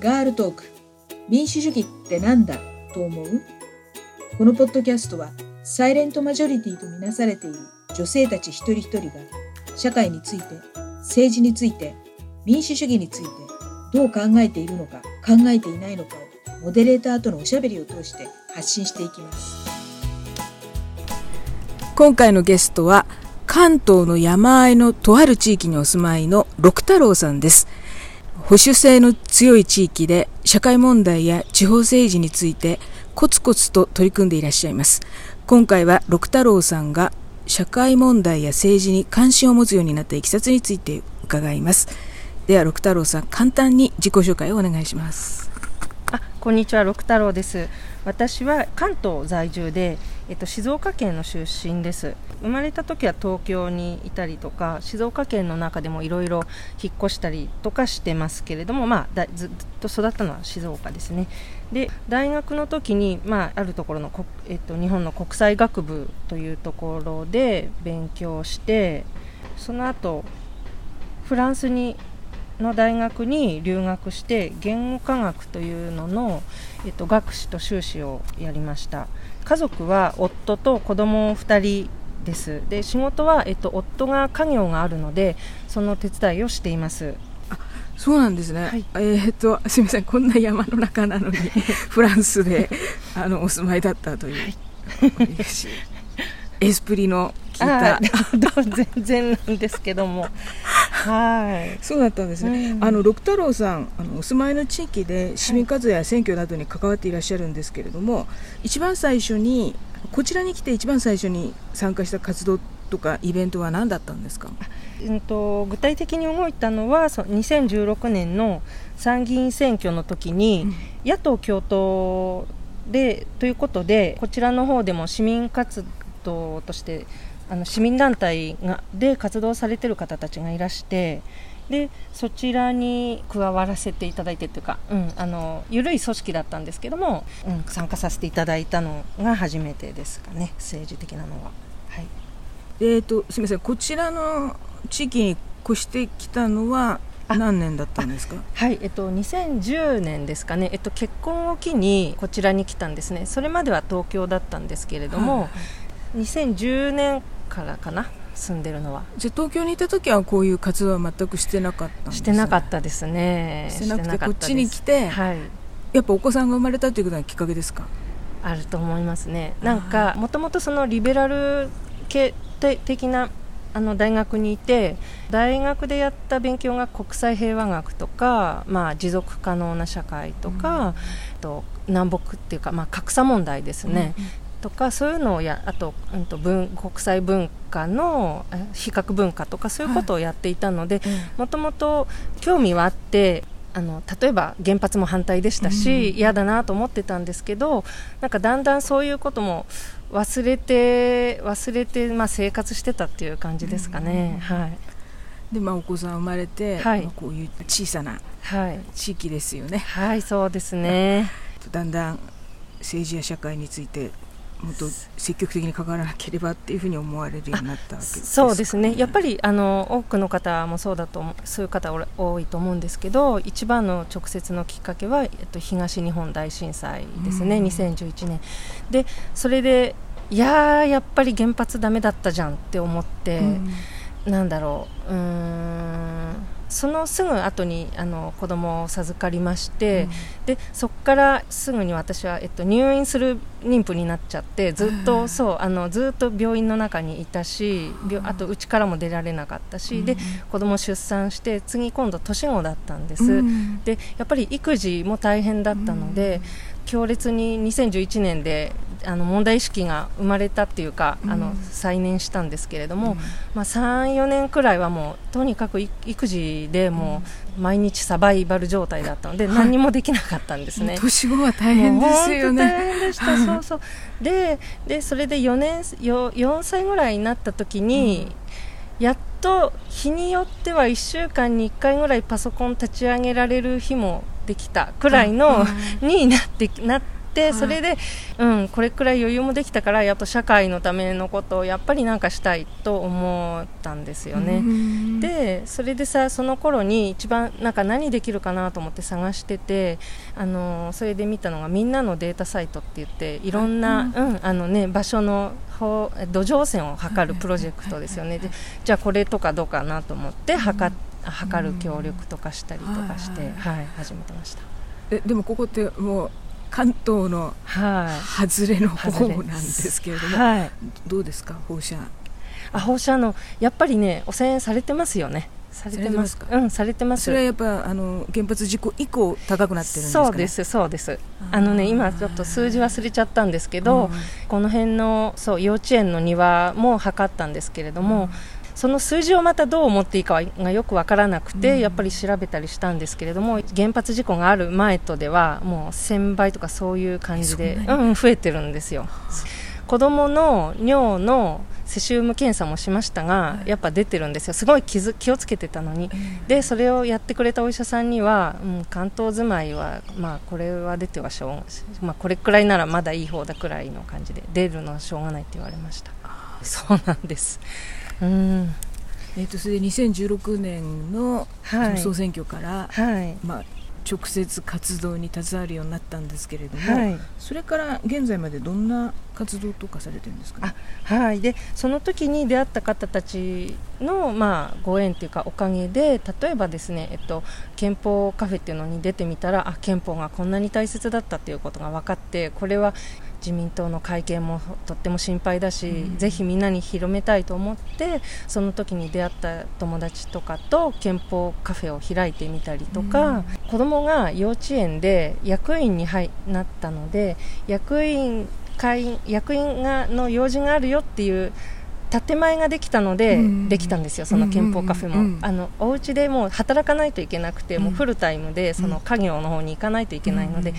ガールトーク。民主主義ってなんだ？と思う？このポッドキャストはサイレントマジョリティとみなされている女性たち一人一人が社会について政治について民主主義についてどう考えているのか考えていないのかをモデレーターとのおしゃべりを通して発信していきます。今回のゲストは関東の山あいのとある地域にお住まいの六太郎さんです。保守性の強い地域で社会問題や地方政治についてコツコツと取り組んでいらっしゃいます。今回は六太郎さんが社会問題や政治に関心を持つようになったいきさつについて伺います。では六太郎さん簡単に自己紹介をお願いします。あこんにちは。六太郎です。私は関東在住で、えっと、静岡県の出身です。生まれた時は東京にいたりとか静岡県の中でもいろいろ引っ越したりとかしてますけれども、まあ、ずっと育ったのは静岡ですね。で大学の時に、まあ、あるところの、えっと、日本の国際学部というところで勉強してその後フランスにの大学に留学して言語科学というのの、えっと、学士と修士をやりました。家族は夫と子供2人です。で仕事は、えっと、夫が家業があるのでその手伝いをしています。あそうなんですね、はい、えー、っとすみません。こんな山の中なのに フランスであのお住まいだったという、はい、エスプリの聞いた。全然なんですけども。はい。そうだったんですね、うん、あの六太郎さんあのお住まいの地域で市民活動や選挙などに関わっていらっしゃるんですけれども、はい、一番最初にこちらに来て一番最初に参加した活動とかイベントは何だったんですか、うんと、具体的に動いたのはそ2016年の参議院選挙の時に、うん、野党共闘でということでこちらの方でも市民活動としてあの市民団体がで活動されている方たちがいらしてでそちらに加わらせていただいてというか、うん、あの緩い組織だったんですけども、うん、参加させていただいたのが初めてですかね政治的なのは。はい、えーと、すみません。こちらの地域に越してきたのは何年だったんですか？はい、えっと、2010年ですかね、えっと、結婚を機にこちらに来たんですね。それまでは東京だったんですけれども、はい、2010年からかな住んでるのは。じゃあ東京にいた時はこういう活動は全くしてなかったんです、ね、してなかったですね。してなくてこっちに来て、はい、やっぱお子さんが生まれたということがきっかけですか？あると思いますね。なんかもともとそのリベラル系的なあの大学にいて大学でやった勉強が国際平和学とか、まあ、持続可能な社会とか、うん、と南北っていうか、まあ、格差問題ですね、うんとかそういうのをやあと,、うん、と文国際文化の比較文化とかそういうことをやっていたのでもともと興味はあってあの例えば原発も反対でしたし、うん、嫌だなと思ってたんですけどなんかだんだんそういうことも忘れて忘れて、まあ、生活してたっていう感じですかね。うん、はいでまあ、お子さん生まれて、はい、まあ、こういう小さな地域ですよね。はい、はい、そうですね。だんだん政治や社会についてもっと積極的に関わらなければっていうふうに思われるようになったわけです、ね、そうですね、やっぱりあの多くの方もそうだとそういう方多いと思うんですけど一番の直接のきっかけは、えっと、東日本大震災ですね、うん、2011年。でそれでいややっぱり原発だめだったじゃんって思って、うん、なんだろう。うんそのすぐ後にあの子供を授かりまして、うん、でそこからすぐに私は、えっと、入院する妊婦になっちゃってずっと、そうあのずっと病院の中にいたしあとうちからも出られなかったし、うん、で子供出産して次今度年子だったんです、うん、でやっぱり育児も大変だったので、強烈に2011年であの問題意識が生まれたっていうか、あの再燃したんですけれども、まあ、34年くらいはもうとにかく育児でもう毎日サバイバル状態だったので、何もできなかったんですね。年後は大変ですよね。大変でした。そうそう。ででそれで4年 4, 4歳ぐらいになった時に、やっと日によっては1週間に1回ぐらいパソコン立ち上げられる日もできたくらいの、になってなっって、それで、うん、これくらい余裕もできたからやっと社会のためのことをやっぱりなんかしたいと思ったんですよね。でそれでさその頃に一番なんか何できるかなと思って探しててあのそれで見たのがみんなのデータサイトって言っていろんな、うんあのね、場所の土壌線を測るプロジェクトですよね。でじゃあこれとかどうかなと思って測っ測る協力とかしたりとかして、うん。はい、始めてました。えでもここってもう関東のはい。外れの方なんですけれども、はい、どうですか放射？あ放射能。やっぱりね汚染されてますよね。されてます。か？うんされてます。それはやっぱあの原発事故以降高くなってるんですか、ね、そうですそうです。あのね今ちょっと数字忘れちゃったんですけど、うん。この辺のそう幼稚園の庭も測ったんですけれども、その数字をまたどう思っていいかがよくわからなくて、うん。やっぱり調べたりしたんですけれども原発事故がある前とではもう1000倍とかそういう感じでうん、増えてるんですよ。子供の尿のセシウム検査もしましたが、はい。やっぱ出てるんですよ。すごい気づ気をつけてたのに。でそれをやってくれたお医者さんには、うん、関東住まいは、まあ、これは出てはしょう、まあ、これくらいならまだいい方だくらいの感じで出るのはしょうがないって言われました。そうなんですうん。えー、とそれで2016年のはい。総選挙から、はい。まあ、直接活動に携わるようになったんですけれども、はい。それから現在までどんな活動とかされてるんですか、ね、はい、でその時に出会った方たちの、まあ、ご縁というかおかげで例えばですね、えっと、憲法カフェっていうのに出てみたらあ憲法がこんなに大切だったっていうことが分かってこれは自民党の会見もとっても心配だし、うん。ぜひみんなに広めたいと思ってその時に出会った友達とかと憲法カフェを開いてみたりとか、子供が幼稚園で役員に入なったので役員会員役員がの用事があるよっていう建前ができたので、うん。できたんですよ、その憲法カフェも、うんうんうん。あのお家でもう働かないといけなくて、もうフルタイムでその家業の方に行かないといけないので、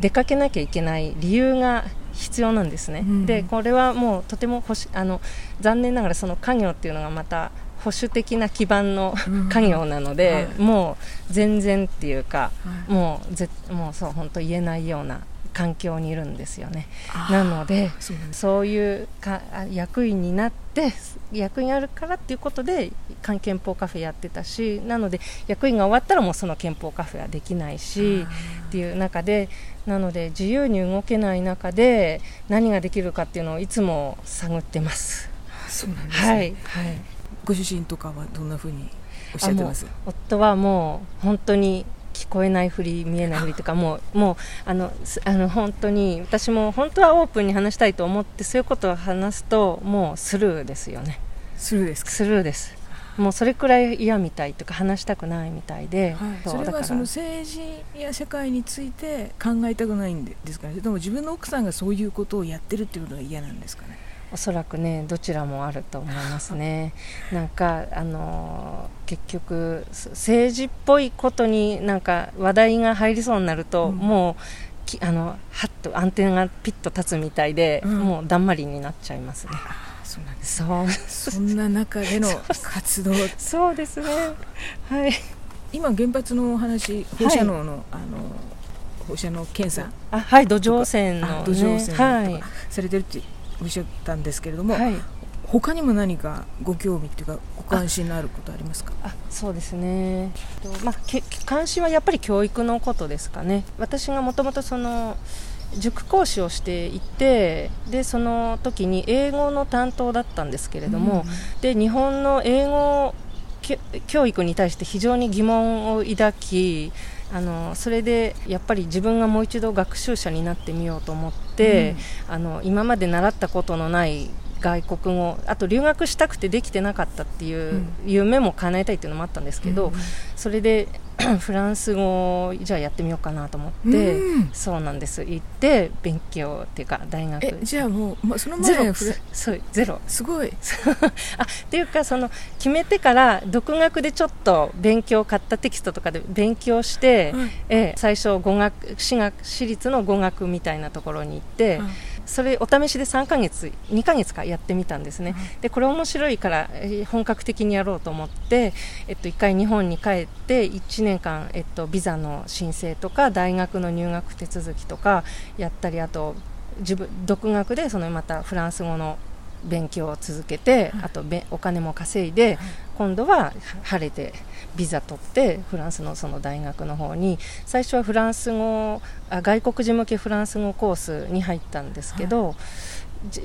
出かけなきゃいけない理由が必要なんですね、うん。でこれはもうとても保守あの残念ながらその家業っていうのがまた保守的な基盤のうん。家業なので、はい。もう全然っていうか、はい。もうぜもうそう本当言えないような環境にいるんですよね。なのでそういうかあ役員になって役員あるからっていうことで漢憲法カフェやってたしなので役員が終わったらもうその憲法カフェはできないしっていう中でなので自由に動けない中で何ができるかっていうのをいつも探ってます。そうなんです、ね。はい、はい。ご主人とかはどんなふうにおっしゃってます？夫はもう本当に聞こえないふり見えないふりとかもうもうあのすあの本当に私も本当はオープンに話したいと思ってそういうことを話すともうスルーですよね。するですか、スルーです。もうそれくらい嫌みたいとか話したくないみたいで、はい、それはその政治や社会について考えたくないんですかね？それとも自分の奥さんがそういうことをやってるっていうことが嫌なんですかね？おそらくねどちらもあると思いますね。なんかあのー結局す政治っぽいことになんか話題が入りそうになると、うん。もうきあのはっとアンテナがピッと立つみたいで、うん。もうだんまりになっちゃいますね。そうなんですそう。そんな中での活動。そうですね。はい。今原発のお話放射能の,、あの放射能検査。あはい土壌線の、ね、あ土壌線とかはい。されてるっておっしゃったんですけれども、はい。他にも何かご興味っていうかご関心のあることありますか？あそうですね、とまあ、け関心はやっぱり教育のことですかね。私がもともとその塾講師をしていてでその時に英語の担当だったんですけれども、で日本の英語き教育に対して非常に疑問を抱きあのそれでやっぱり自分がもう一度学習者になってみようと思って、あの今まで習ったことのない外国語あと留学したくてできてなかったっていううん。夢も叶えたいっていうのもあったんですけど、うん。それで フランス語をじゃあやってみようかなと思って、うん。そうなんです。行って勉強っていうか大学。えじゃあもう、ま、そのゼロ。前フラそうゼロ。すごい。あっていうかその決めてから独学でちょっと勉強買ったテキストとかで勉強して、はいええ最初語学私学私立の語学みたいなところに行って、それお試しで3ヶ月2ヶ月かやってみたんですね、でこれ面白いから本格的にやろうと思って、えっと、1回日本に帰って1年間、えっと、ビザの申請とか大学の入学手続きとかやったりあと自分独学でそのまたフランス語の勉強を続けて、あとお金も稼いで、今度は晴れてビザ取ってフランスのその大学の方に最初はフランス語あ外国人向けフランス語コースに入ったんですけど、はい、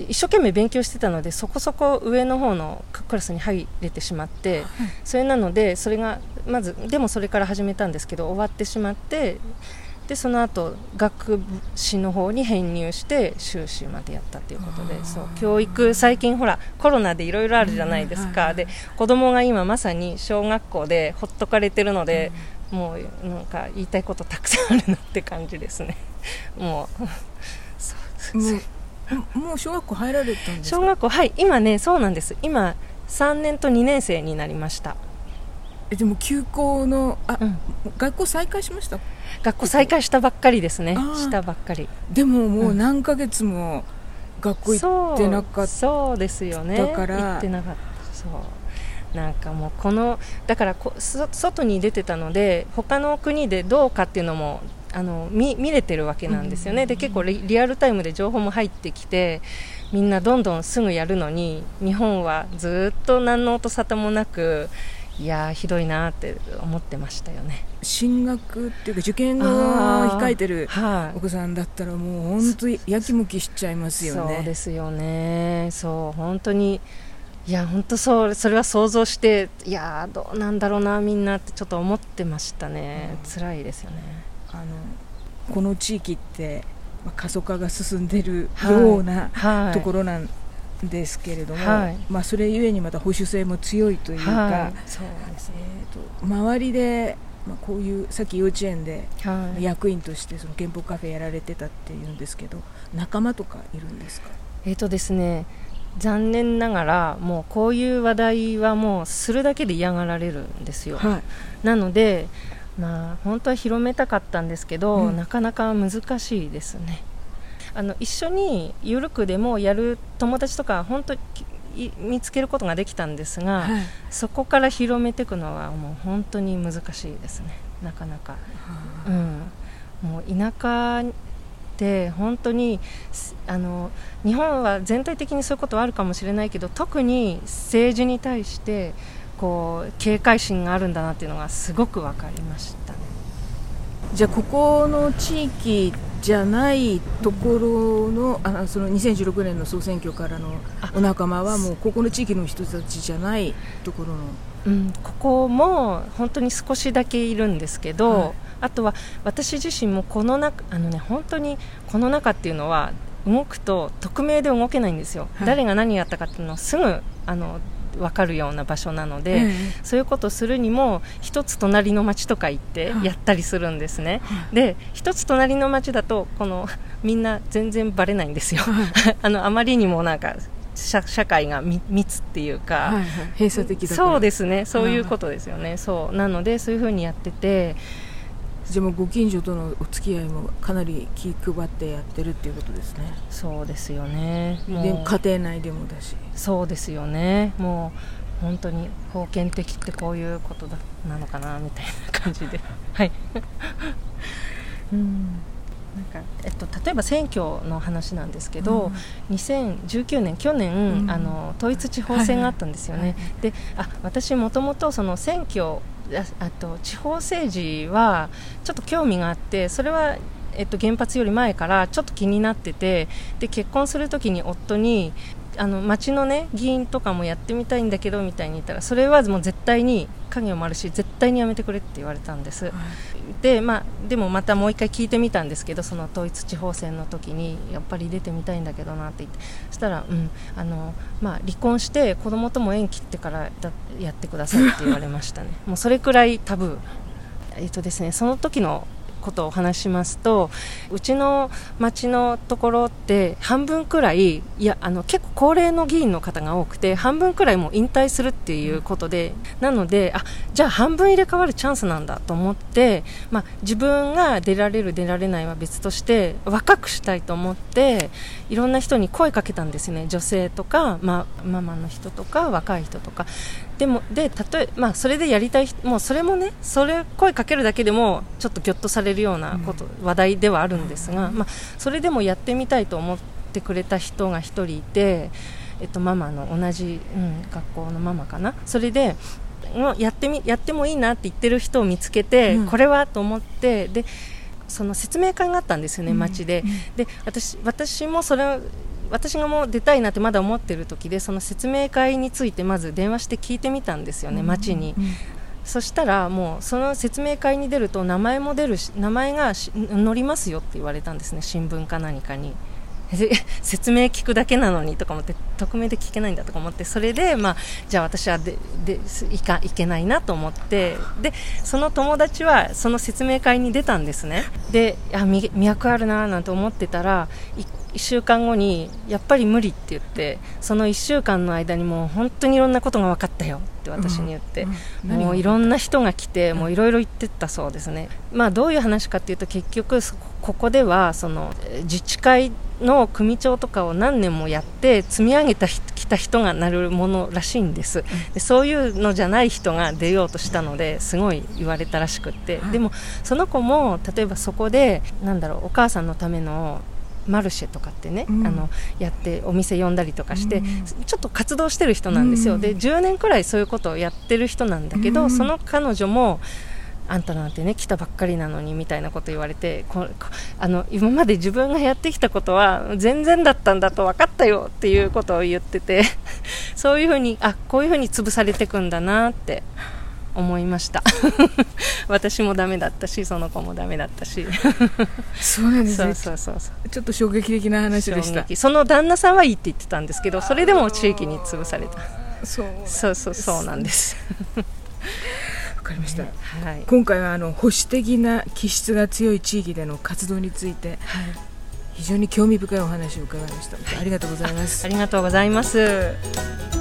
一生懸命勉強してたのでそこそこ上の方のクラスに入れてしまって、はい、それなのでそれがまずでもそれから始めたんですけど終わってしまってでその後学士の方に編入して修士までやったということでそう教育最近ほらコロナでいろいろあるじゃないですか、で子供が今まさに小学校でほっとかれてるので、もうなんか言いたいことたくさんあるなって感じですね。もう。もう小学校入られたんです小学校はい今ねそうなんです。今3年と2年生になりましたえでも休校のあ、うん、学校再開しました？学校再開したばっかりですね。したばっかり。でももう何ヶ月も学校行ってなかった、そうですよね。だから行ってなかった。そう。なんかもうこのだからこ外に出てたので他の国でどうかっていうのもあの見見れてるわけなんですよね、で結構リアルタイムで情報も入ってきてみんなどんどんすぐやるのに日本はずっと何の音沙汰もなくいやひどいなって思ってましたよね。進学っていうか受験を控えてるお子さんだったらもう本当にやきもきしちゃいますよね。そうですよね。そう本当に。いや本当そうそれは想像していやどうなんだろうなみんなってちょっと思ってましたね、うん、辛いですよね。あのこの地域って、まあ、過疎化が進んでるような、はいはい、ところなんですけれども、はい、まあ、それゆえにまた保守性も強いというか、はい、そうですね、えーと、周りで、まあ、こういうさっき幼稚園で役員としてその憲法カフェやられてたっていうんですけど仲間とかいるんですか？えーとですね残念ながらもうこういう話題はもうするだけで嫌がられるんですよ、はい、なのでまあ本当は広めたかったんですけど、うん、なかなか難しいですねあの一緒に緩くでもやる友達とか本当見つけることができたんですが、はい、そこから広めていくのはもう本当に難しいですね。なかなか、うん、もう田舎で本当にあの日本は全体的にそういうことはあるかもしれないけど特に政治に対してこう警戒心があるんだなっていうのがすごく分かりましたね。じゃあここの地域じゃないところのあその2016年の総選挙からのお仲間はもうここの地域の人たちじゃないところの、うん、ここも本当に少しだけいるんですけど、はい、あとは私自身もこの中あのね本当にこの中っていうのは動くと匿名で動けないんですよ、はい、誰が何やったかっていうのをすぐあの分かるような場所なので、えそういうことをするにも一つ隣の町とか行ってやったりするんですね、はい、で一つ隣の町だとこのみんな全然バレないんですよ、はい、あのあまりにもなんか社社会が密っていうか、はいはい、閉鎖的だそうですね。そういうことですよね。そう。なのでそういうふうにやっててじゃあご近所とのお付き合いもかなり気配ってやってるっていうことですね。そうですよね。で家庭内でもだし。そうですよね。もう本当に封建的ってこういうことだなのかなみたいな感じで。はい。うん。なんかえっと、例えば選挙の話なんですけど、うん、2019年、去年、うん、あの統一地方選があったんですよね、はいはい、であ私、もともとその選挙あと地方政治はちょっと興味があってそれは、えっと、原発より前からちょっと気になっててで結婚するときに夫にあの町のね議員とかもやってみたいんだけどみたいに言ったらそれはもう絶対に影もあるし絶対にやめてくれって言われたんです、はい、でまあでもまたもう一回聞いてみたんですけどその統一地方選の時にやっぱり出てみたいんだけどなって言ってそしたら、うんあのまあ、離婚して子供とも縁切ってからだやってくださいって言われましたね。もうそれくらいタブー。えっとですねその時のことを話しますとうちの町のところって半分くらいいやあの結構高齢の議員の方が多くて半分くらいもう引退するっていうことでなのであじゃあ半分入れ替わるチャンスなんだと思って、まあ、自分が出られる出られないは別として若くしたいと思っていろんな人に声かけたんですね。女性とか、まあ、ママの人とか若い人とか。でもで例え、まあ、それでやりたいもうそれもねそれ声かけるだけでもちょっとぎょっとされるようなこと、うん、話題ではあるんですが、まあ、それでもやってみたいと思ってくれた人が1人いて、えっと、ママの同じ、うん、学校のママかな。それでやってみやってもいいなって言ってる人を見つけて、うん、これはと思ってでその説明会があったんですよね、街で。で私私もそれ私がもう出たいなってまだ思ってる時でその説明会についてまず電話して聞いてみたんですよね、街に。そしたらもうその説明会に出ると名前も出るし名前が載りますよって言われたんですね新聞か何かに。説明聞くだけなのにとか思って匿名で聞けないんだとか思ってそれで、まあ、じゃあ私はででいかいけないなと思ってでその友達はその説明会に出たんですね。であ魅力あるななんて思ってたら1週間後にやっぱり無理って言ってその1週間の間にもう本当にいろんなことが分かったよって私に言って、うん。うん、もういろんな人が来てもういろいろ言ってったそうですね、まあ、どういう話かっていうと結局ここではその自治会の組長とかを何年もやって積み上げたきた人がなるものらしいんです。でそういうのじゃない人が出ようとしたのですごい言われたらしくって、でもその子も例えばそこでなんだろうお母さんのためのマルシェとかってね、うん、あのやってお店呼んだりとかして、うん、ちょっと活動してる人なんですよ、うん、で10年くらいそういうことをやってる人なんだけど、その彼女もあんたなんてね来たばっかりなのにみたいなこと言われてこあの今まで自分がやってきたことは全然だったんだと分かったよっていうことを言ってて そういうふうにあこういうふうに潰されていくんだなって思いました。私もダメだったしその子もダメだったし。そうなんですね。そうそうそうちょっと衝撃的な話でした。その旦那さんはいいって言ってたんですけどそれでも地域に潰された。そうそうそうそうなんです。わかりました、ね、はい、今回はあの保守的な気質が強い地域での活動について、はい、非常に興味深いお話を伺いました。ありがとうございます。ありがとうございます